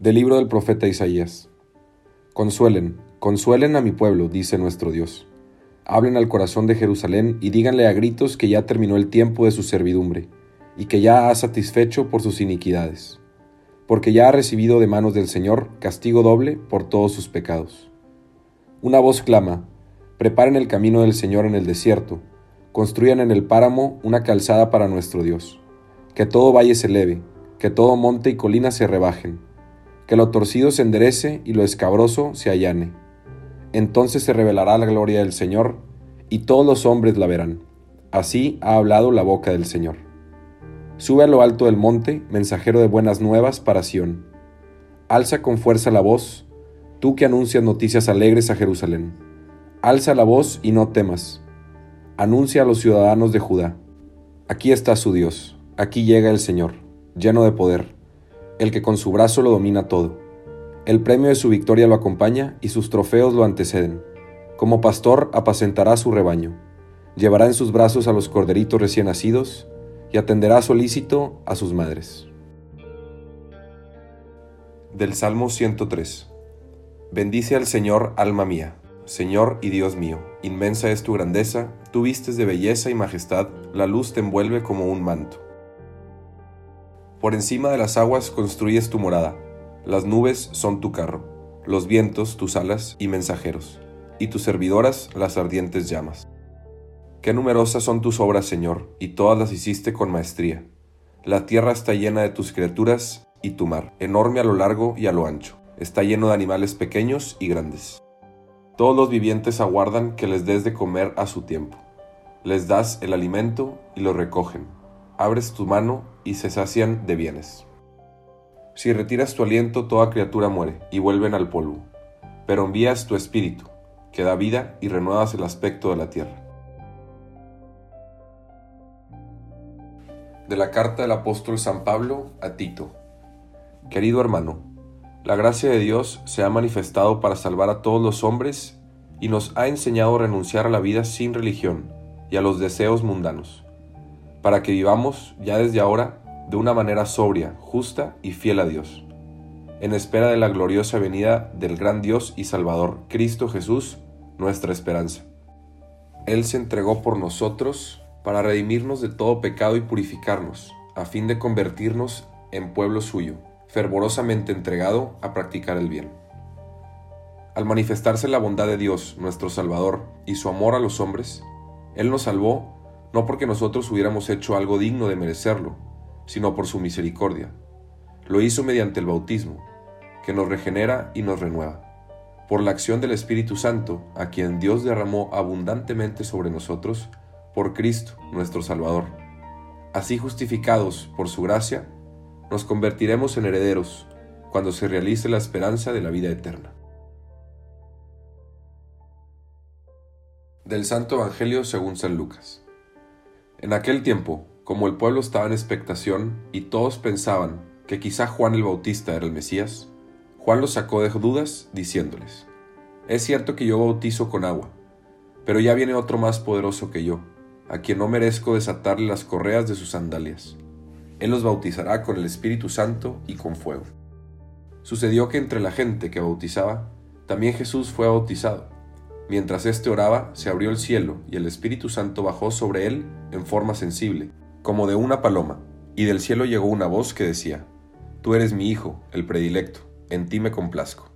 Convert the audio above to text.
Del libro del profeta Isaías. Consuelen, consuelen a mi pueblo, dice nuestro Dios. Hablen al corazón de Jerusalén y díganle a gritos que ya terminó el tiempo de su servidumbre, y que ya ha satisfecho por sus iniquidades, porque ya ha recibido de manos del Señor castigo doble por todos sus pecados. Una voz clama, preparen el camino del Señor en el desierto, construyan en el páramo una calzada para nuestro Dios, que todo valle se eleve, que todo monte y colina se rebajen que lo torcido se enderece y lo escabroso se allane. Entonces se revelará la gloria del Señor, y todos los hombres la verán. Así ha hablado la boca del Señor. Sube a lo alto del monte, mensajero de buenas nuevas para Sión. Alza con fuerza la voz, tú que anuncias noticias alegres a Jerusalén. Alza la voz y no temas. Anuncia a los ciudadanos de Judá. Aquí está su Dios, aquí llega el Señor, lleno de poder el que con su brazo lo domina todo. El premio de su victoria lo acompaña y sus trofeos lo anteceden. Como pastor apacentará su rebaño, llevará en sus brazos a los corderitos recién nacidos y atenderá solícito a sus madres. Del Salmo 103. Bendice al Señor, alma mía. Señor y Dios mío, inmensa es tu grandeza, tú vistes de belleza y majestad, la luz te envuelve como un manto. Por encima de las aguas construyes tu morada, las nubes son tu carro, los vientos tus alas y mensajeros, y tus servidoras las ardientes llamas. Qué numerosas son tus obras, Señor, y todas las hiciste con maestría. La tierra está llena de tus criaturas, y tu mar, enorme a lo largo y a lo ancho, está lleno de animales pequeños y grandes. Todos los vivientes aguardan que les des de comer a su tiempo. Les das el alimento y lo recogen abres tu mano y se sacian de bienes. Si retiras tu aliento, toda criatura muere y vuelven al polvo, pero envías tu espíritu, que da vida y renuevas el aspecto de la tierra. De la carta del apóstol San Pablo a Tito. Querido hermano, la gracia de Dios se ha manifestado para salvar a todos los hombres y nos ha enseñado a renunciar a la vida sin religión y a los deseos mundanos para que vivamos ya desde ahora de una manera sobria, justa y fiel a Dios, en espera de la gloriosa venida del gran Dios y Salvador, Cristo Jesús, nuestra esperanza. Él se entregó por nosotros para redimirnos de todo pecado y purificarnos, a fin de convertirnos en pueblo suyo, fervorosamente entregado a practicar el bien. Al manifestarse la bondad de Dios, nuestro Salvador, y su amor a los hombres, Él nos salvó no porque nosotros hubiéramos hecho algo digno de merecerlo, sino por su misericordia. Lo hizo mediante el bautismo, que nos regenera y nos renueva, por la acción del Espíritu Santo, a quien Dios derramó abundantemente sobre nosotros, por Cristo nuestro Salvador. Así justificados por su gracia, nos convertiremos en herederos cuando se realice la esperanza de la vida eterna. Del Santo Evangelio según San Lucas. En aquel tiempo, como el pueblo estaba en expectación y todos pensaban que quizá Juan el Bautista era el Mesías, Juan los sacó de dudas diciéndoles, Es cierto que yo bautizo con agua, pero ya viene otro más poderoso que yo, a quien no merezco desatarle las correas de sus sandalias. Él los bautizará con el Espíritu Santo y con fuego. Sucedió que entre la gente que bautizaba, también Jesús fue bautizado. Mientras éste oraba, se abrió el cielo y el Espíritu Santo bajó sobre él en forma sensible, como de una paloma, y del cielo llegó una voz que decía, Tú eres mi Hijo, el predilecto, en ti me complazco.